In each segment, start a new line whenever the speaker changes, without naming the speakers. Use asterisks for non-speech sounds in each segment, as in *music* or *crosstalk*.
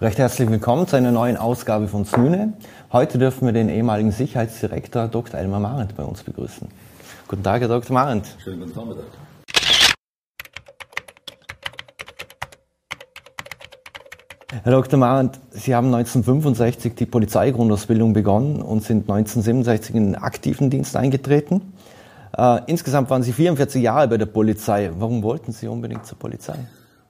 Recht herzlich willkommen zu einer neuen Ausgabe von Snüne. Heute dürfen wir den ehemaligen Sicherheitsdirektor Dr. Elmar Marendt bei uns begrüßen. Guten Tag, Herr Dr. Marendt.
Schönen guten Vormittag.
Herr Dr. Marendt, Sie haben 1965 die Polizeigrundausbildung begonnen und sind 1967 in den aktiven Dienst eingetreten. Äh, insgesamt waren Sie 44 Jahre bei der Polizei. Warum wollten Sie unbedingt zur Polizei?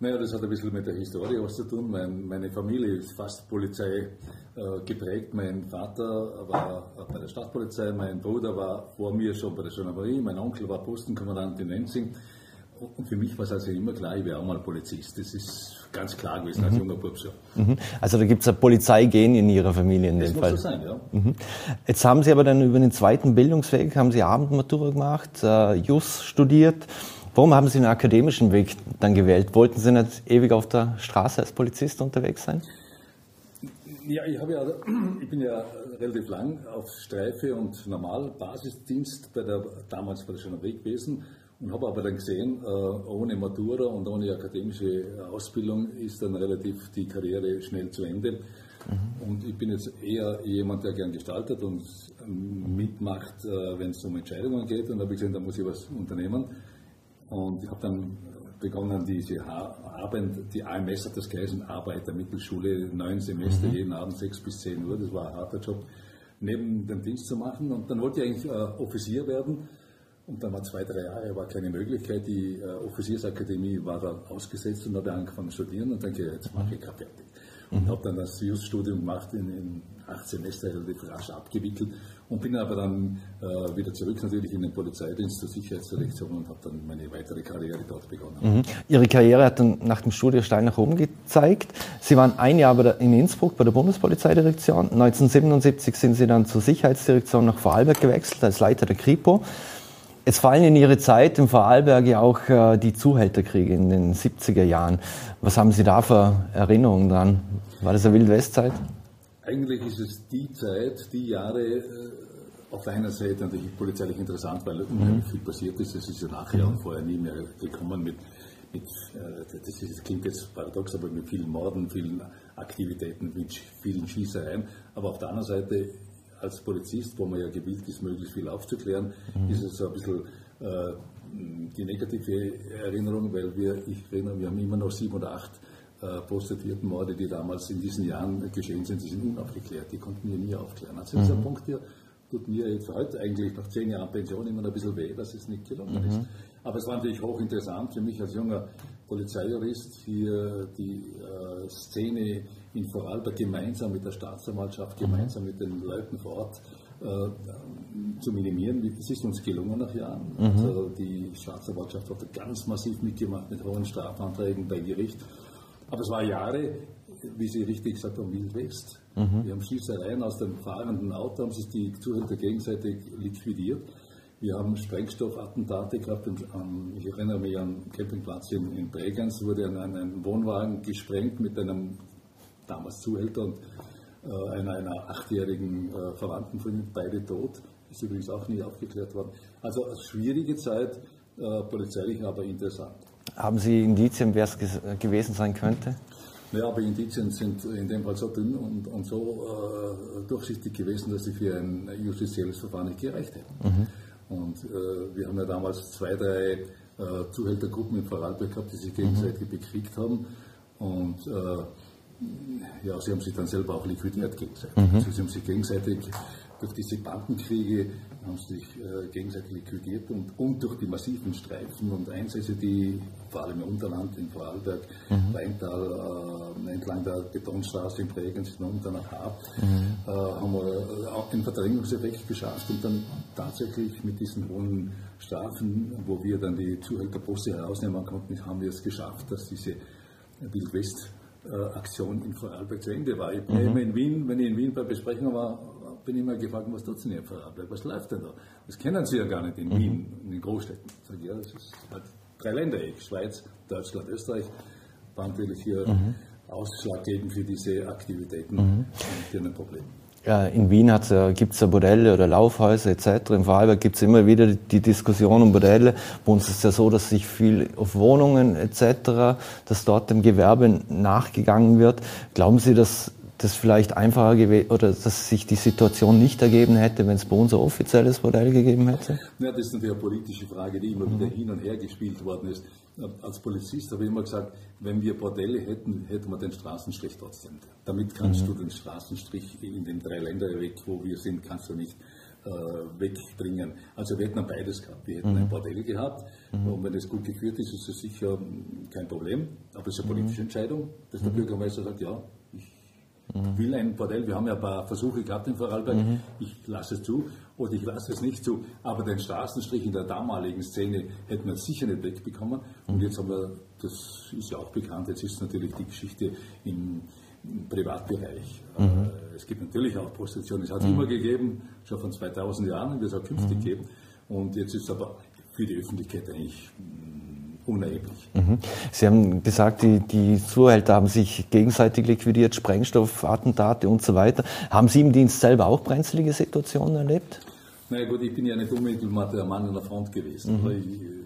Naja, das hat ein bisschen mit der Historie was zu tun. Mein, meine Familie ist fast Polizei äh, geprägt. Mein Vater war bei der Stadtpolizei, mein Bruder war vor mir schon bei der Gendarmerie, mein Onkel war Postenkommandant in Nenzing. Und für mich war es also immer klar, ich wäre auch mal Polizist. Das ist ganz klar gewesen mhm. als junger Bub schon.
Mhm. Also da gibt es ein Polizeigehen in Ihrer Familie in
das
dem Fall.
Das muss so sein, ja.
Mhm. Jetzt haben Sie aber dann über den zweiten Bildungsweg, haben Sie Abendmatura gemacht, äh, JUS studiert. Warum haben Sie den akademischen Weg dann gewählt? Wollten Sie nicht ewig auf der Straße als Polizist unterwegs sein?
Ja, ich, ja, ich bin ja relativ lang auf Streife und normal Basisdienst bei der, damals bei der Gendarmerie gewesen und habe aber dann gesehen, äh, ohne Matura und ohne akademische Ausbildung ist dann relativ die Karriere schnell zu Ende. Mhm. Und ich bin jetzt eher jemand, der gern gestaltet und mitmacht, äh, wenn es um Entscheidungen geht. Und da habe ich gesehen, da muss ich was unternehmen. Und ich habe dann begonnen, diese Abend, die AMS hat das geheißen, Arbeitermittelschule, neun Semester, mhm. jeden Abend sechs bis zehn Uhr, das war ein harter Job, neben dem Dienst zu machen. Und dann wollte ich eigentlich äh, Offizier werden. Und dann war zwei, drei Jahre, war keine Möglichkeit. Die äh, Offiziersakademie war da ausgesetzt und habe angefangen zu studieren und dann gehe jetzt mache ich fertig. Und mhm. habe dann das Just-Studium gemacht in, in acht Semester relativ rasch abgewickelt und bin aber dann äh, wieder zurück natürlich in den Polizeidienst zur Sicherheitsdirektion und habe dann meine weitere Karriere dort begonnen.
Mhm. Ihre Karriere hat dann nach dem Studium steil nach oben gezeigt. Sie waren ein Jahr der, in Innsbruck bei der Bundespolizeidirektion. 1977 sind Sie dann zur Sicherheitsdirektion nach Vorarlberg gewechselt als Leiter der Kripo. Es fallen in Ihre Zeit im Vorarlberg ja auch äh, die Zuhälterkriege in den 70er Jahren. Was haben Sie da für Erinnerungen dran? War das eine Wildwestzeit?
Eigentlich ist es die Zeit, die Jahre, äh, auf einer Seite natürlich polizeilich interessant, weil unheimlich mhm. viel passiert ist. Es ist ja nachher und vorher nie mehr gekommen mit, mit äh, das, ist, das klingt jetzt paradox, aber mit vielen Morden, vielen Aktivitäten, mit vielen Schießereien. Aber auf der anderen Seite als Polizist, wo man ja gewillt ist, möglichst viel aufzuklären, mhm. ist es so ein bisschen äh, die negative Erinnerung, weil wir, ich erinnere, wir haben immer noch sieben oder acht äh, Prostituiertenmorde, die damals in diesen Jahren geschehen sind, die sind unaufgeklärt, die konnten wir nie aufklären. Also mhm. dieser Punkt hier tut mir jetzt heute eigentlich nach zehn Jahren Pension immer ein bisschen weh, dass es nicht gelungen mhm. ist. Aber es war natürlich hochinteressant für mich als junger Polizeijurist, hier die äh, Szene in Vorarlberg gemeinsam mit der Staatsanwaltschaft, gemeinsam mit den Leuten vor Ort äh, zu minimieren. Es ist uns gelungen nach Jahren. Mhm. Also die Staatsanwaltschaft hat ganz massiv mitgemacht mit hohen Strafanträgen bei Gericht. Aber es war Jahre, wie Sie richtig gesagt haben, Wild West. Mhm. Wir haben Schießereien aus dem fahrenden Auto, haben sich die Zuhälter gegenseitig liquidiert. Wir haben Sprengstoffattentate gehabt. ich erinnere mich an Campingplatz in, in Bregenz, wurde ein, ein Wohnwagen gesprengt mit einem damals Zuhälter und äh, einer, einer achtjährigen äh, Verwandten von ihm, beide tot. Ist übrigens auch nie aufgeklärt worden. Also eine schwierige Zeit, äh, polizeilich, aber interessant.
Haben Sie Indizien, wer es gewesen sein könnte?
Ja, aber Indizien sind in dem Fall so dünn und, und so äh, durchsichtig gewesen, dass sie für ein justizielles Verfahren nicht gereicht hätten. Mhm. Und äh, wir haben ja damals zwei, drei äh, Zuhältergruppen in Vorarlberg gehabt, die sich gegenseitig mhm. bekriegt haben. Und äh, ja, sie haben sich dann selber auch liquidiert gegenseitig. Mhm. Also sie haben sich gegenseitig durch diese Bandenkriege haben sich äh, gegenseitig liquidiert und, und durch die massiven Streifen und Einsätze, die vor allem im Unterland, in Vorarlberg, mhm. Rheintal, äh, entlang der Betonstraße in Bregenz, hinunter nach Haar, mhm. äh, haben wir auch den Verdrängungseffekt geschafft und dann tatsächlich mit diesen hohen Strafen, wo wir dann die Zuhälterposse herausnehmen konnten, haben wir es geschafft, dass diese Wildwest Aktion in Vorarlberg zu Ende war. Ich mhm. in Wien, wenn ich in Wien bei Besprechungen war, bin ich immer gefragt, was tut denn hier Vorarlberg? Was läuft denn da? Das kennen Sie ja gar nicht in mhm. Wien, in den Großstädten. Ich sage, ja, das ist halt drei Länder, Schweiz, Deutschland, Österreich, war natürlich hier mhm. ausschlaggebend für diese Aktivitäten mhm. und für ein Problem.
in Wien gibt es ja Bordelle oder Laufhäuser etc. Im Vorarlberg gibt es immer wieder die Diskussion um Bordelle. Bei uns ist es ja so, dass sich viel auf Wohnungen etc., dass dort dem Gewerbe nachgegangen wird. Glauben Sie, dass das vielleicht einfacher gewesen oder dass sich die Situation nicht ergeben hätte, wenn es bei uns ein offizielles Bordell gegeben hätte?
Ja, das ist natürlich eine politische Frage, die immer mhm. wieder hin und her gespielt worden ist. Als Polizist habe ich immer gesagt, wenn wir Bordelle hätten, hätten wir den Straßenstrich trotzdem. Damit kannst mhm. du den Straßenstrich in den drei Ländern weg, wo wir sind, kannst du nicht äh, wegbringen. Also wir hätten beides gehabt. Wir hätten mhm. ein Bordell gehabt mhm. und wenn es gut geführt ist, ist es sicher kein Problem. Aber es ist eine mhm. politische Entscheidung, dass der mhm. Bürgermeister sagt, ja, mhm. will ein Bordell. Wir haben ja ein paar Versuche gehabt in Vorarlberg. Mhm. Ich lasse es zu oder ich lasse es nicht zu. Aber den Straßenstrich in der damaligen Szene hätten wir sicher nicht wegbekommen. Und mhm. jetzt haben wir, das ist ja auch bekannt, jetzt ist natürlich die Geschichte im, im Privatbereich. Mhm. Äh, es gibt natürlich auch Prostitution. Es hat es mhm. immer gegeben, schon von 2000 Jahren, und wird es auch künftig mhm. geben. Und jetzt ist es aber für die Öffentlichkeit eigentlich unerheblich.
Mhm. Sie haben gesagt, die, die Zuhälter haben sich gegenseitig liquidiert, Sprengstoffattentate und so weiter. Haben Sie im Dienst selber auch brenzlige Situationen erlebt?
Na naja, gut, ich bin ja nicht unmittelbar der Mann an der Front gewesen. Mhm. Ich,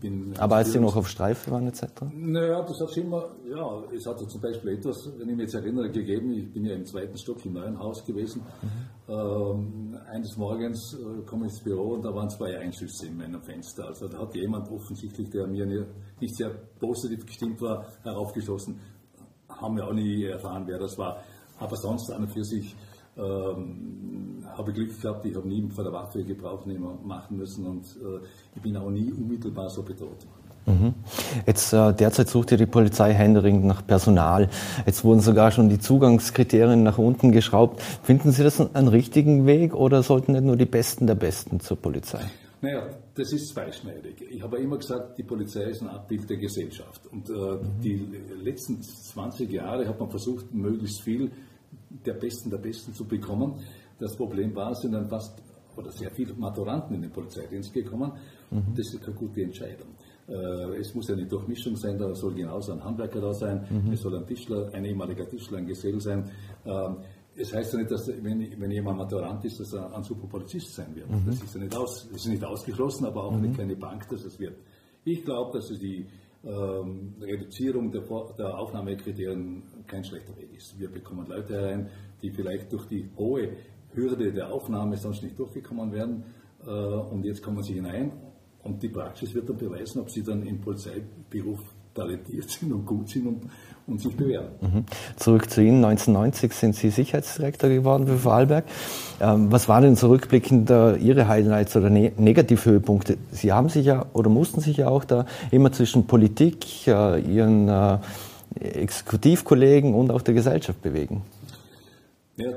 bin. Aber als Sie noch auf Streife waren etc.?
Naja, das hat immer, ja, es hat zum Beispiel etwas, wenn ich mich jetzt erinnere, gegeben, ich bin ja im zweiten Stock im neuen Haus gewesen. Mhm. Ähm, eines Morgens äh, komme ich ins Büro und da waren zwei Einschüsse in meinem Fenster. Also da hat jemand offensichtlich, der mir nicht sehr positiv gestimmt war, heraufgeschossen. Haben wir auch nie erfahren, wer das war. Aber sonst an und für sich ähm, habe Glück gehabt, ich habe nie von der Waffe Gebrauch machen müssen und äh, ich bin auch nie unmittelbar so bedroht
Mhm. Jetzt äh, derzeit sucht ja die Polizei händeringend nach Personal. Jetzt wurden sogar schon die Zugangskriterien nach unten geschraubt. Finden Sie das einen richtigen Weg oder sollten nicht nur die Besten der Besten zur Polizei?
Naja, das ist zweischneidig. Ich habe immer gesagt, die Polizei ist ein Abbild der Gesellschaft. Und äh, mhm. die letzten 20 Jahre hat man versucht, möglichst viel der Besten der Besten zu bekommen. Das Problem war, es sind dann fast oder sehr viele Maturanten in den Polizeidienst gekommen. Mhm. Das ist keine gute Entscheidung. Äh, es muss ja eine Durchmischung sein, da soll genauso ein Handwerker da sein, mhm. es soll ein Tischler, ein ehemaliger Tischler, ein Gesell sein. Ähm, es heißt ja nicht, dass wenn, wenn jemand Maturant ist, dass er ein super Polizist sein wird. Mhm. Das ist ja nicht, aus, ist nicht ausgeschlossen, aber auch mhm. nicht keine Bank, dass es wird. Ich glaube, dass die ähm, Reduzierung der, der Aufnahmekriterien kein schlechter Weg ist. Wir bekommen Leute herein, die vielleicht durch die hohe Hürde der Aufnahme sonst nicht durchgekommen wären äh, und jetzt kommen sie hinein und die Praxis wird dann beweisen, ob sie dann im Polizeiberuf talentiert sind und gut sind und, und sich bewähren.
Mhm. Zurück zu Ihnen. 1990 sind Sie Sicherheitsdirektor geworden für Vorarlberg. Ähm, was waren denn zurückblickend äh, Ihre Highlights oder ne Negativhöhepunkte? Sie haben sich ja oder mussten sich ja auch da immer zwischen Politik, äh, Ihren äh, Exekutivkollegen und auch der Gesellschaft bewegen.
Ja,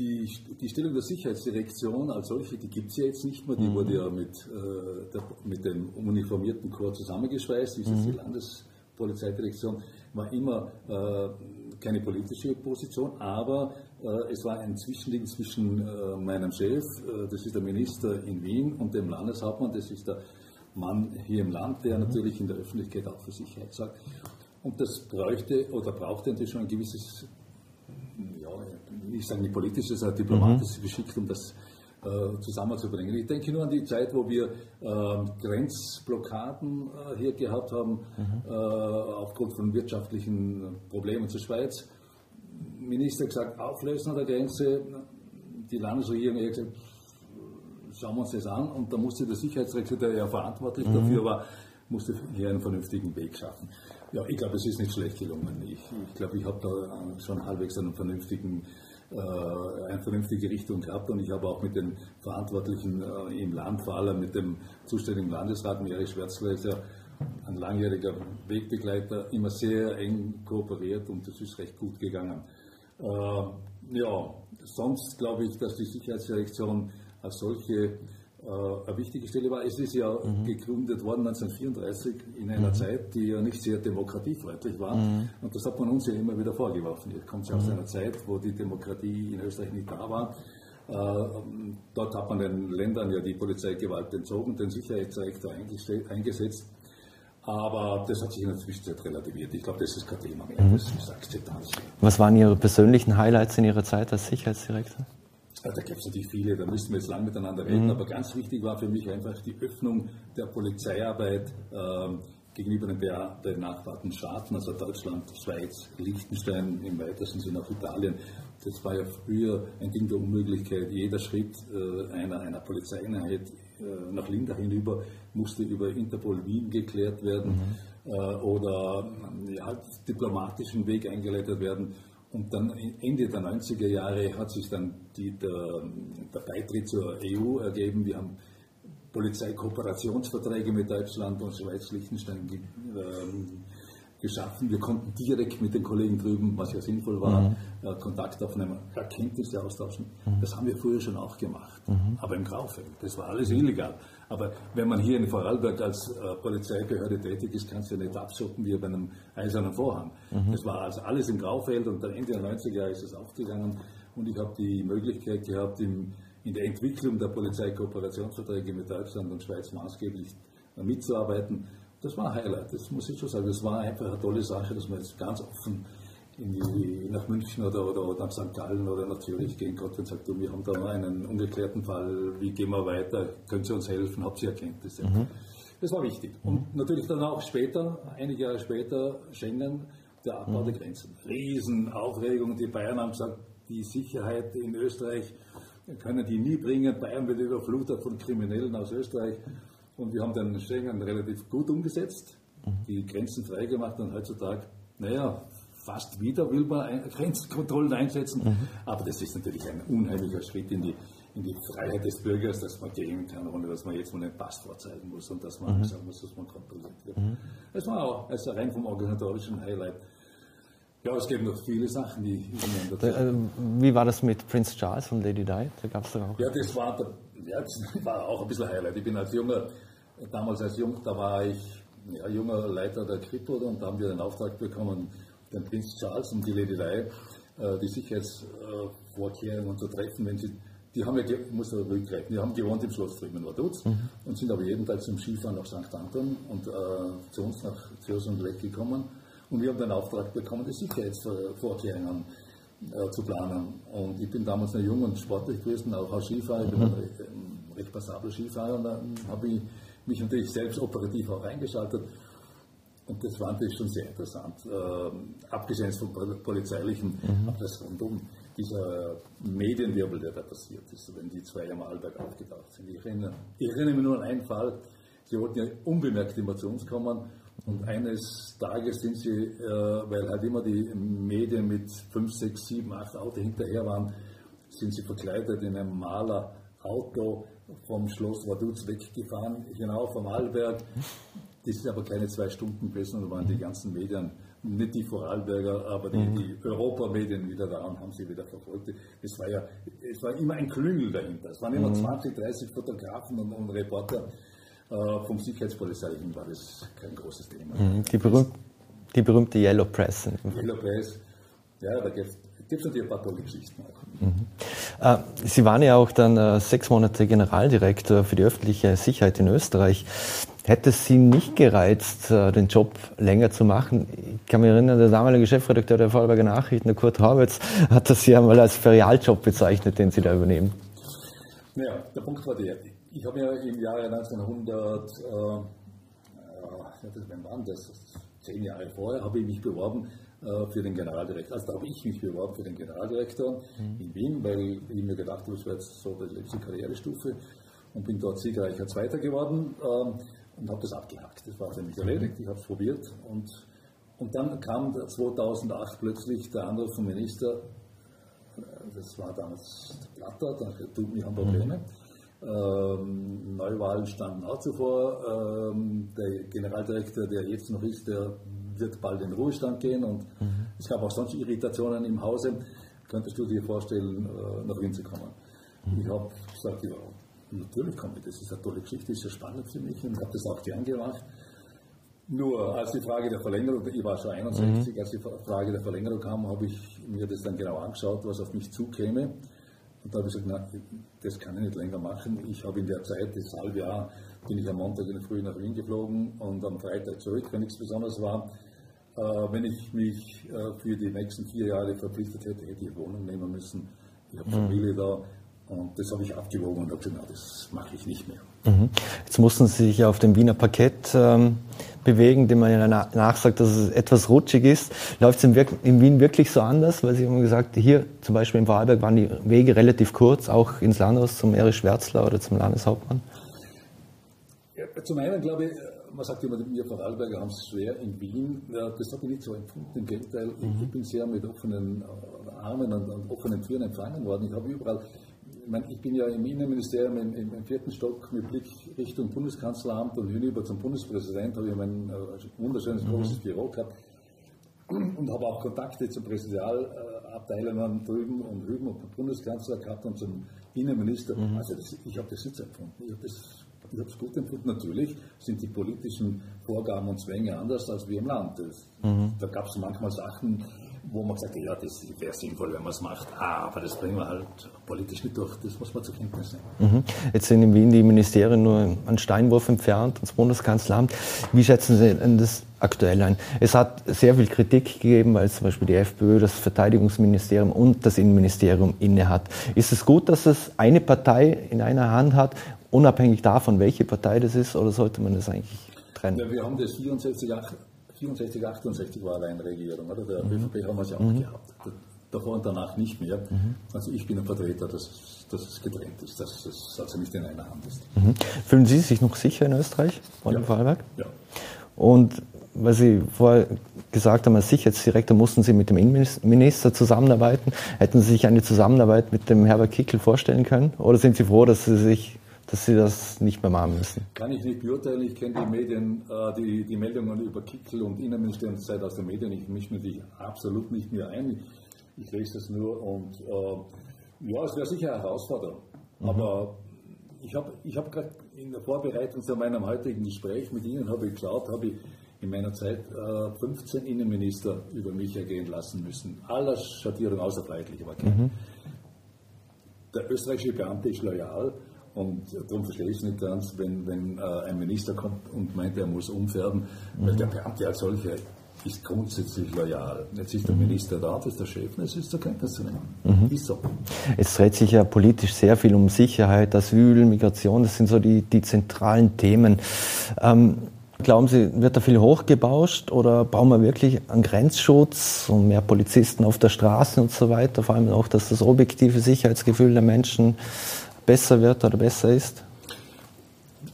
die, die Stellung der Sicherheitsdirektion als solche, die gibt es ja jetzt nicht mehr, die mhm. wurde ja mit, äh, der, mit dem uniformierten Korps zusammengeschweißt, das ist mhm. die Landespolizeidirektion, war immer äh, keine politische Position, aber äh, es war ein Zwischending zwischen äh, meinem Chef, äh, das ist der Minister in Wien, und dem Landeshauptmann, das ist der Mann hier im Land, der mhm. natürlich in der Öffentlichkeit auch für Sicherheit sagt. Und das bräuchte oder brauchte natürlich schon ein gewisses ich sage nicht politisches, sondern diplomatisches mhm. Geschick, um das äh, zusammenzubringen. Ich denke nur an die Zeit, wo wir äh, Grenzblockaden äh, hier gehabt haben, mhm. Äh, aufgrund von wirtschaftlichen Problemen zur Schweiz. Minister gesagt, auflösen an der Grenze. Die Landesregierung hat gesagt, schauen wir uns das an. Und da musste der Sicherheitsrecht, der ja verantwortlich mhm. dafür war, musste hier einen vernünftigen Weg schaffen. Ja, ich glaube, es ist nicht schlecht gelungen. Ich, ich glaube, ich habe da schon halbwegs einen vernünftigen eine vernünftige Richtung gehabt und ich habe auch mit den Verantwortlichen äh, im Land, vor allem mit dem zuständigen Landesrat, ist ja ein langjähriger Wegbegleiter, immer sehr eng kooperiert und das ist recht gut gegangen. Äh, ja, sonst glaube ich, dass die Sicherheitsdirektion als solche äh, eine wichtige Stelle war. Es ist ja mhm. gegründet worden 1934 in einer mhm. Zeit, die ja nicht sehr demokratiefreundlich war. Mhm. Und das hat man uns ja immer wieder vorgeworfen. Jetzt kommt ja aus mhm. einer Zeit, wo die Demokratie in Österreich nicht da war. Äh, dort hat man den Ländern ja die Polizeigewalt entzogen, den Sicherheitsdirektor eingesetzt. Aber das hat sich in der Zwischenzeit relativiert. Ich glaube, das ist kein Thema mehr. Mhm. Das ist Akzeptanz.
Was waren Ihre persönlichen Highlights in Ihrer Zeit als Sicherheitsdirektor?
Da gibt es natürlich viele, da müssen wir jetzt lang miteinander reden, mhm. aber ganz wichtig war für mich einfach die Öffnung der Polizeiarbeit äh, gegenüber den benachbarten Staaten, also Deutschland, Schweiz, Liechtenstein, im weitesten Sinne auch Italien. Das war ja früher ein Ding der Unmöglichkeit. Jeder Schritt äh, einer, einer Polizeieinheit äh, nach Linda hinüber musste über Interpol Wien geklärt werden mhm. äh, oder ja, diplomatischen Weg eingeleitet werden. Und dann Ende der 90er Jahre hat sich dann die, der, der, Beitritt zur EU ergeben. Wir haben Polizeikooperationsverträge mit Deutschland und Schweiz, Liechtenstein ähm, geschaffen. Wir konnten direkt mit den Kollegen drüben, was ja sinnvoll war, mhm. äh, Kontakt aufnehmen, Erkenntnisse austauschen. Mhm. Das haben wir früher schon auch gemacht, mhm. aber im Graufeld. Das war alles illegal. Aber wenn man hier in Vorarlberg als äh, Polizeibehörde tätig ist, kannst du ja nicht abschotten wie bei einem eisernen Vorhang. Mhm. Das war also alles im Graufeld und dann Ende der 90er Jahre ist es aufgegangen und ich habe die Möglichkeit gehabt, im, in der Entwicklung der Polizeikooperationsverträge mit Deutschland und Schweiz maßgeblich äh, mitzuarbeiten. Das war ein Highlight, das muss ich schon sagen. Das war einfach eine tolle Sache, dass man jetzt ganz offen die, nach München oder, oder, oder, nach St. Gallen oder nach Zürich gehen konnte und sagt, du, wir haben da einen ungeklärten Fall, wie gehen wir weiter, können Sie uns helfen, habt ihr Erkenntnisse? Mhm. Das war wichtig. Und mhm. natürlich dann auch später, einige Jahre später, Schengen, der Abbau mhm. der Grenzen. Riesenaufregung, die Bayern haben gesagt, die Sicherheit in Österreich können die nie bringen. Bayern wird überflutet von Kriminellen aus Österreich. Und wir haben den Schengen relativ gut umgesetzt, mhm. die Grenzen freigemacht und heutzutage, naja, fast wieder will man Grenzkontrollen einsetzen. Mhm. Aber das ist natürlich ein unheimlicher Schritt in die, in die Freiheit des Bürgers, dass man gehen kann, ohne dass man jetzt mal einen Pass vorzeigen muss und dass man mhm. sagen muss, dass man kontrolliert wird. Mhm. Das war auch also rein vom organisatorischen Highlight. Ja, es gibt noch viele Sachen, die
dazu. Äh, wie war das mit Prince Charles und Lady Di? Da gab es
doch
auch.
Ja, das war, ja, das *laughs* war auch ein bisschen Highlight. Ich bin als junger damals als Jung, da war ich ja, junger Leiter der Kripo und da haben wir den Auftrag bekommen, den Prinz Charles und die Lady Di äh, die Sicherheitsvorkehrungen zu treffen, wenn sie die haben ja, muss er rückgreifen, die haben gewohnt im Schloss Frieden Vaduz mhm. und sind aber jeden Tag zum Skifahren nach St. Anton und äh, zu uns nach Zürich und Leck gekommen. Und wir haben den Auftrag bekommen, die Sicherheitsvorkehrungen äh, zu planen. Und ich bin damals noch jung und sportlich gewesen, auch als Skifahrer, ich bin mhm. recht, recht passabel Skifahrer und dann habe ich mich natürlich selbst operativ auch eingeschaltet. Und das war natürlich schon sehr interessant. Ähm, abgesehen vom polizeilichen, mhm. aber das rundum, dieser Medienwirbel, der da passiert ist, wenn die zwei am Arlberg aufgetaucht sind. Ich erinnere, ich erinnere mich nur an einen Fall, sie wollten ja unbemerkt in Motions kommen und eines Tages sind sie, äh, weil halt immer die Medien mit 5, 6, 7, 8 Autos hinterher waren, sind sie verkleidet in einem Malerauto vom Schloss Vaduz weggefahren, genau vom Arlberg. Das ist aber keine zwei Stunden gewesen und waren die ganzen Medien, nicht die Vorarlberger, aber die, mhm. die Europamedien wieder da und haben sie wieder verfolgt. Es war ja, es war immer ein Klüngel dahinter. Es waren immer mhm. 20, 30 Fotografen und, und Reporter. Äh, vom Sicherheitspolizeilichen war das kein großes Thema.
Mhm. Die, berühmt, die berühmte Yellow Press.
Yellow Press, ja, da gibt es natürlich ein paar tolle Geschichten auch.
Mhm. Äh, Sie waren ja auch dann äh, sechs Monate Generaldirektor für die öffentliche Sicherheit in Österreich. Hätte es Sie nicht gereizt, äh, den Job länger zu machen? Ich kann mich erinnern, der damalige Chefredakteur der Vorarlberger Nachrichten, der Kurt Horwitz, hat das ja mal als Ferialjob bezeichnet, den Sie da übernehmen.
Naja, der Punkt war der, ich habe ja im Jahre 1900, äh, ja, wann war das? Zehn Jahre vorher habe ich mich beworben für den Generaldirektor. Also da habe ich mich beworben für den Generaldirektor mhm. in Wien, weil ich mir gedacht habe, das wäre jetzt so die letzte Karrierestufe und bin dort siegreicher Zweiter geworden ähm, und habe das abgehakt. Das war nämlich erledigt, ich habe es probiert und, und dann kam 2008 plötzlich der Anruf vom Minister, äh, das war damals der Platter, der tut mich haben Probleme. Mhm. Ähm, Neuwahlen standen auch zuvor. Ähm, der Generaldirektor, der jetzt noch ist, der wird bald in den Ruhestand gehen und mhm. es gab auch sonst Irritationen im Hause. Könntest du dir vorstellen, äh, nach Wien zu kommen? Mhm. Ich habe gesagt, ja, natürlich komme ich, das ist eine tolle Geschichte, ist ja spannend für mich und habe das auch gern gemacht. Nur als die Frage der Verlängerung, ich war schon 61, mhm. als die Frage der Verlängerung kam, habe ich mir das dann genau angeschaut, was auf mich zukäme. Und da habe ich gesagt, na, das kann ich nicht länger machen. Ich habe in der Zeit, das halbe Jahr, bin ich am Montag in der Früh nach Wien geflogen und am Freitag zurück, wenn nichts Besonderes war. Äh, wenn ich mich äh, für die nächsten vier Jahre verpflichtet hätte, hätte ich Wohnung nehmen müssen. Ich habe Familie mhm. da und das habe ich abgewogen und habe gesagt, na, das mache ich nicht mehr.
Mhm. Jetzt mussten Sie sich ja auf dem Wiener Parkett ähm, bewegen, dem man ja nachsagt, dass es etwas rutschig ist. Läuft es in, in, Wien wirklich so anders? Weil Sie haben gesagt, hier zum Beispiel in Vorarlberg waren die Wege relativ kurz, auch ins Landhaus zum Erich Schwärzler oder zum Landeshauptmann?
Ja, zum einen glaube ich, man sagt immer, wir Vorarlberger haben es schwer in Wien. Das habe ich nicht so empfunden. Im Gegenteil, mhm. ich bin sehr mit offenen äh, Armen und, offenen Türen empfangen worden. Ich habe überall ich, meine, ich bin ja im Innenministerium im, im, im, vierten Stock mit Blick Richtung Bundeskanzleramt und hinüber zum Bundespräsident habe ich mein äh, wunderschönes mhm. großes Büro gehabt und habe auch Kontakte zu Präsidialabteilungen drüben und hüben und zum Bundeskanzler gehabt und zum Innenminister. Mhm. Also das, ich habe das jetzt empfunden. Ich habe es gut empfunden. Natürlich sind die politischen Vorgaben und Zwänge anders als wir im Land. Das, mhm. Da gab es manchmal Sachen, wo man gesagt hat, ja, das wäre sinnvoll, wenn man es macht, aber das bringen wir halt politisch nicht durch, das muss man zur Kenntnis nehmen.
Mhm. Jetzt sind in Wien die Ministerien nur einen Steinwurf entfernt, das Bundeskanzleramt. Wie schätzen Sie das aktuell ein? Es hat sehr viel Kritik gegeben, weil zum Beispiel die FPÖ das Verteidigungsministerium und das Innenministerium innehat. Ist es gut, dass es eine Partei in einer Hand hat, unabhängig davon, welche Partei das ist, oder sollte man das eigentlich trennen?
Ja, wir haben das 64, 64, 68 war eine Regierung, oder? Der mhm. ÖVP haben wir sie auch mhm. gehabt. Davor und danach nicht mehr. Mhm. Also ich bin ein Vertreter, dass, dass es getrennt ist, dass es also nicht in einer Hand ist.
Mhm. Fühlen Sie sich noch sicher in Österreich,
Frau ja. Vorarlberg? Ja.
Und weil Sie vorher gesagt haben, als Sicherheitsdirektor mussten Sie mit dem Innenminister zusammenarbeiten. Hätten Sie sich eine Zusammenarbeit mit dem Herbert Kickel vorstellen können? Oder sind Sie froh, dass Sie sich dass Sie das nicht mehr machen müssen?
Kann ich nicht beurteilen. Ich kenne die Medien, äh, die, die Meldungen über Kickel und Innenministeriumszeit aus den Medien. Ich mische mich absolut nicht mehr ein. Ich, lese das nur und äh, ja, es wäre sicher eine Herausforderung. Mhm. Aber ich habe ich hab gerade in der Vorbereitung zu meinem heutigen Gespräch mit Ihnen habe ich geschaut, habe ich in meiner Zeit äh, 15 Innenminister über mich ergehen lassen müssen. Aller Schattierung außerfreilich, aber kein. Mhm. Der österreichische Beamte ist loyal und darum verstehe ich es nicht ganz, wenn, wenn äh, ein Minister kommt und meint, er muss umfärben, mhm. weil der Beamte als solcher ist grundsätzlich loyal. Jetzt ist der mhm. Minister da, das ist der Chef, es ist zur Kenntnis zu nehmen. Mhm. Ist so.
Es dreht sich ja politisch sehr viel um Sicherheit, Asyl, Migration, das sind so die, die zentralen Themen. Ähm, Glauben Sie, wird da viel hochgebauscht oder bauen wir wirklich an Grenzschutz und mehr Polizisten auf der Straße und so weiter? Vor allem auch, dass das objektive Sicherheitsgefühl der Menschen besser wird oder besser ist?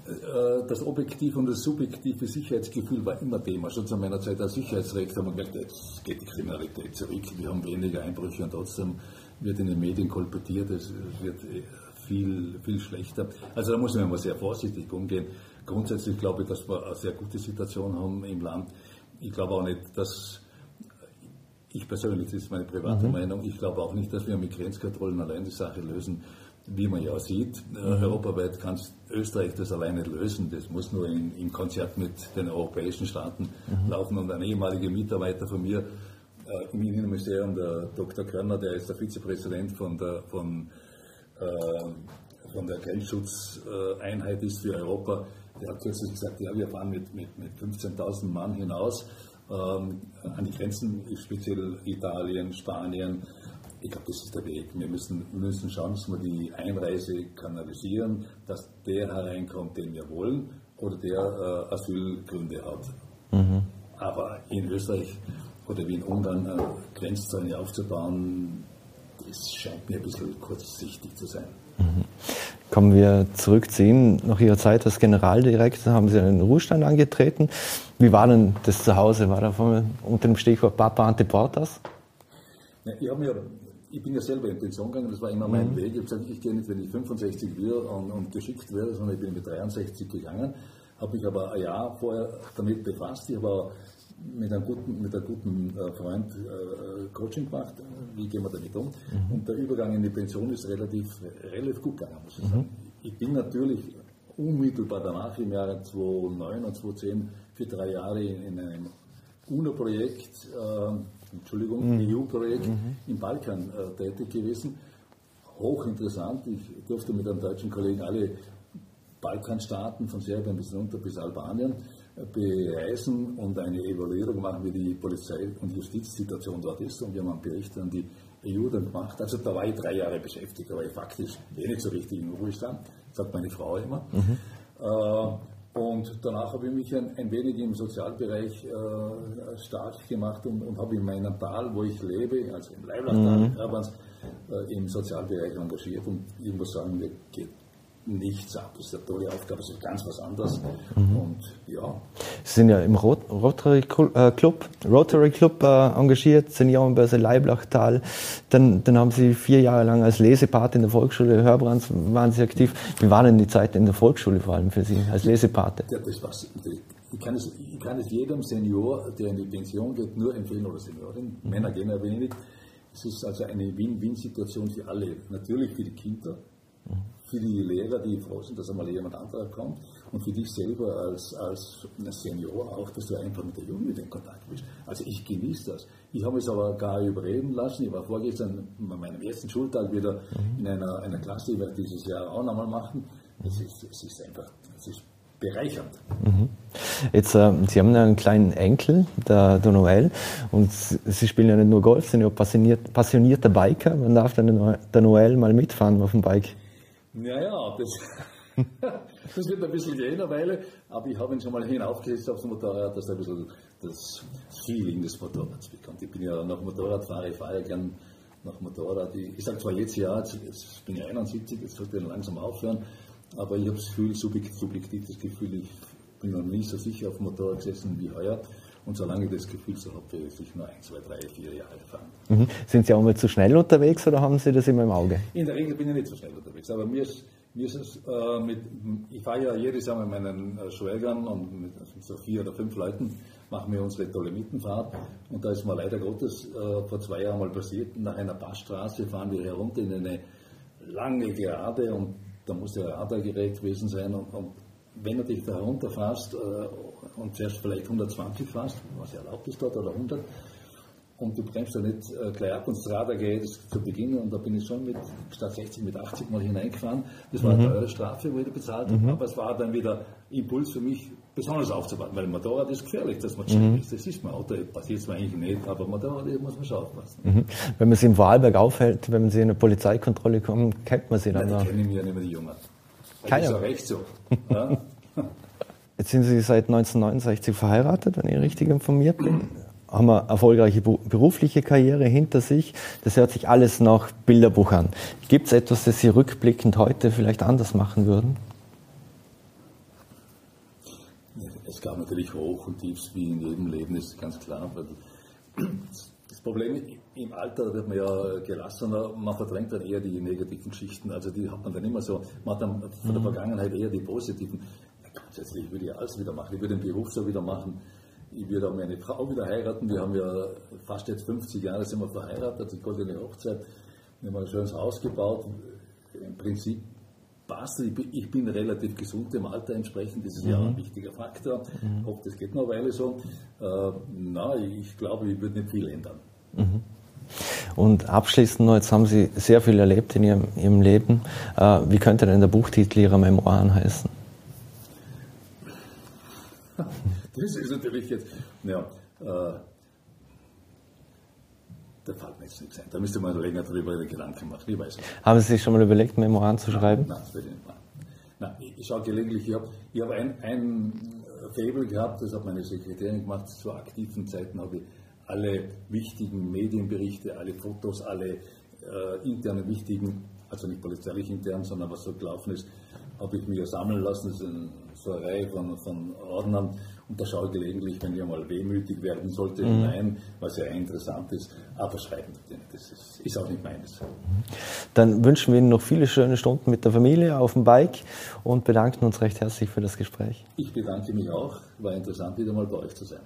Äh, das objektive und das subjektive Sicherheitsgefühl war immer Thema. Schon zu meiner Zeit als Sicherheitsrecht haben wir gemerkt, jetzt geht die Kriminalität zurück, wir haben weniger Einbrüche und trotzdem wird in den Medien kolportiert, es wird äh, viel, viel schlechter. Also da muss man immer sehr vorsichtig umgehen. Grundsätzlich glaube ich, dass wir eine sehr gute Situation haben im Land. Ich glaube auch nicht, dass ich persönlich, das ist meine private mhm. Meinung, ich glaube auch nicht, dass wir mit Grenzkontrollen allein die Sache lösen wie man ja sieht, mhm. europaweit kann Österreich das alleine lösen. Das muss nur in, in Konzert mit den europäischen Staaten mhm. laufen. Und ein ehemaliger Mitarbeiter von mir äh, im Innenministerium, der Dr. Körner, der ist der Vizepräsident von der, von, äh, von der Grenzschutzeinheit ist für Europa, der hat kürzlich gesagt, ja, wir fahren mit, mit, mit 15.000 Mann hinaus ähm, an die Grenzen, speziell Italien, Spanien, ich glaube, das ist der Weg. Wir müssen, müssen schauen, dass wir die Einreise kanalisieren, dass der hereinkommt, den wir wollen, oder der äh, Asylgründe hat. Mhm. Aber in Österreich oder wie in Ungarn äh, Grenzzäune aufzubauen, das scheint mir ein bisschen kurzsichtig zu sein. Mhm.
Kommen wir zurück zu Ihnen. Nach Ihrer Zeit als Generaldirektor haben Sie einen Ruhestand angetreten. Wie war denn das zu Hause? War da unter dem Stichwort Papa Anteportas?
Ja, ich habe mir ich bin ja selber in Pension gegangen, das war immer mein mhm. Weg. Ich habe gesagt, ich gehe nicht, wenn ich 65 wäre und, und, geschickt werde, sondern ich bin mit 63 gegangen. Habe mich aber ein Jahr vorher damit befasst. Ich habe mit einem guten, mit einem guten äh, Freund äh, Coaching gemacht. Wie gehen wir damit um? Mhm. Und der Übergang in die Pension ist relativ, relativ gut gegangen, muss ich mhm. sagen. Ich bin natürlich unmittelbar danach im Jahre 2009 und 2010 für drei Jahre in einem UNO-Projekt äh, Entschuldigung, mhm. EU-Projekt mhm. im Balkan äh, tätig gewesen. Hochinteressant. Ich durfte mit einem deutschen Kollegen alle Balkanstaaten, von Serbien bis runter bis Albanien, bereisen und eine Evaluierung machen, wie die Polizei- und Justizsituation dort ist. Und wir haben einen Bericht an die EU dann gemacht. Also da war ich drei Jahre beschäftigt, da war ich faktisch eh nicht so richtig im Ruhestand, sagt meine Frau immer. Mhm. Äh, und danach habe ich mich ein, ein wenig im Sozialbereich äh, stark gemacht und, und habe in meinem Tal, wo ich lebe, also im Leiblachtal, mhm. äh, im Sozialbereich engagiert und ich muss sagen, mir geht nichts ab. Das ist eine tolle Aufgabe, das ist ganz was anderes. Mhm. Und ja.
Sie sind ja im Rot Rotary äh, Club, Rotary Club äh, engagiert, Seniorenbörse Leiblachtal. Dann, dann haben Sie vier Jahre lang als Lesepate in der Volksschule Hörbrands waren Sie aktiv. Wie war denn die Zeit in der Volksschule vor allem für Sie als Lesepate?
Ja, das war's. Ich kann, es, ich kann es jedem Senior, der in die Pension geht, nur empfehlen oder Seniorin. Mhm. Männer gehen ja wenig. Es ist also eine Win-Win-Situation für alle. Natürlich für die Kinder, für die Lehrer, die froh sind, dass einmal jemand anderer kommt und für dich selber als, als Senior auch, dass du einfach mit der Jugend in Kontakt bist. Also ich genieße das. Ich habe es aber gar überreden lassen. Ich war vorgestern bei meinem ersten Schultag wieder mhm. in einer, einer Klasse, ich werde dieses Jahr auch nochmal machen. Es ist, es ist einfach, es ist bereichernd. Mhm.
Jetzt, äh, Sie haben einen kleinen Enkel, der, der Noel, und Sie spielen ja nicht nur Golf, Sie sind ja passioniert, passionierter Biker. Man darf dann der Noel mal mitfahren auf dem Bike.
Ja, ja, das, *laughs* das wird ein bisschen gehen, eine Weile, aber ich habe ihn schon mal hinaufgesetzt aufs Motorrad, dass er ein bisschen das Feeling des Motorrads bekommt. Ich bin ja noch Motorradfahrer, ich fahre ja gern nach Motorrad. Ich, ich sage zwar jetzt ja, jetzt, bin ich 71, jetzt sollte ich langsam aufhören, aber ich habe das Gefühl, subjektiv das Gefühl, ich bin noch nie so sicher auf dem Motorrad gesessen wie heuer. Und solange ich das Gefühl so habe, werde ich nur ein, zwei, drei, vier Jahre fahren.
Mhm. Sind Sie auch mal zu schnell unterwegs oder haben Sie das immer im Auge?
In der Regel bin ich nicht so schnell unterwegs. Aber mir ist, mir ist es äh, mit, ich fahre ja jedes Jahr mit meinen äh, Schwägern und mit so vier oder fünf Leuten machen wir unsere Dolomittenfahrt. Und da ist mir leider Gottes äh, vor zwei Jahren mal passiert, nach einer Passstraße fahren wir herunter in eine lange Gerade und da muss der Radargerät gewesen sein und, und wenn du dich da runterfährst äh, und zuerst vielleicht 120 fährst, was ja erlaubt ist dort, oder 100, und du bremst da nicht äh, gleich ab und das Radar geht zu Beginn und da bin ich schon mit statt 60 mit 80 mal hineingefahren. Das war mhm. eine teure Strafe, wo ich bezahlt habe, mhm. aber es war dann wieder Impuls für mich, besonders aufzuwarten, weil Motorrad ist gefährlich, dass man schnell mhm. ist. Das ist mein Auto, passiert zwar eigentlich nicht, aber Motorrad muss man schon aufpassen. Mhm.
Wenn man sie im Vorarlberg aufhält, wenn man sie in eine Polizeikontrolle kommt, kennt man sie dann
Nein, die kennen mich ja nicht mehr, die Jungen. Das ist ja recht so. Ja?
Jetzt sind Sie seit 1969 verheiratet, wenn ich richtig informiert bin. Haben eine erfolgreiche berufliche Karriere hinter sich. Das hört sich alles nach Bilderbuch an. Gibt es etwas, das Sie rückblickend heute vielleicht anders machen würden?
Es gab natürlich Hoch und Tiefs wie in jedem Leben, ist ganz klar. Das Problem im Alter wird man ja gelassener, man verdrängt dann eher die negativen Geschichten, also die hat man dann immer so, man hat dann von der mhm. Vergangenheit eher die positiven. Grundsätzlich würde ich alles wieder machen, ich würde den Beruf so wieder machen, ich würde auch meine Frau wieder heiraten, wir haben ja fast jetzt 50 Jahre sind wir verheiratet, die goldene Hochzeit, wir haben ein schönes Haus gebaut, im Prinzip passt, ich bin, ich bin relativ gesund im Alter entsprechend, das ist mhm. ja ein wichtiger Faktor, mhm. ich hoffe, das geht noch eine Weile so. Äh, na, ich glaube, ich würde nicht viel ändern. Mhm.
Und abschließend noch, jetzt haben Sie sehr viel erlebt in Ihrem, Ihrem Leben. Äh, wie könnte denn der Buchtitel Ihrer Memoiren heißen?
Das ist natürlich jetzt, ja, äh, da fällt mir jetzt nichts ein. Da müsste man länger darüber Gedanken machen. Ich weiß nicht.
Haben Sie sich schon mal überlegt, Memoiren zu schreiben?
Nein, das will ich nicht machen. Nein, ich schaue gelegentlich, ich habe ich hab ein, ein Fable gehabt, das hat meine Sekretärin gemacht, zu aktiven Zeiten habe ich alle wichtigen Medienberichte, alle Fotos, alle äh, internen wichtigen, also nicht polizeilich intern, sondern was so gelaufen ist, habe ich mir sammeln lassen. Das ist so eine Reihe von, von Ordnern. Und da schaue ich gelegentlich, wenn ich einmal wehmütig werden sollte, mhm. hinein, was ja interessant ist. Aber schreiben, das ist, ist auch nicht meines.
Dann wünschen wir Ihnen noch viele schöne Stunden mit der Familie auf dem Bike und bedanken uns recht herzlich für das Gespräch.
Ich bedanke mich auch. War interessant, wieder mal bei euch zu sein.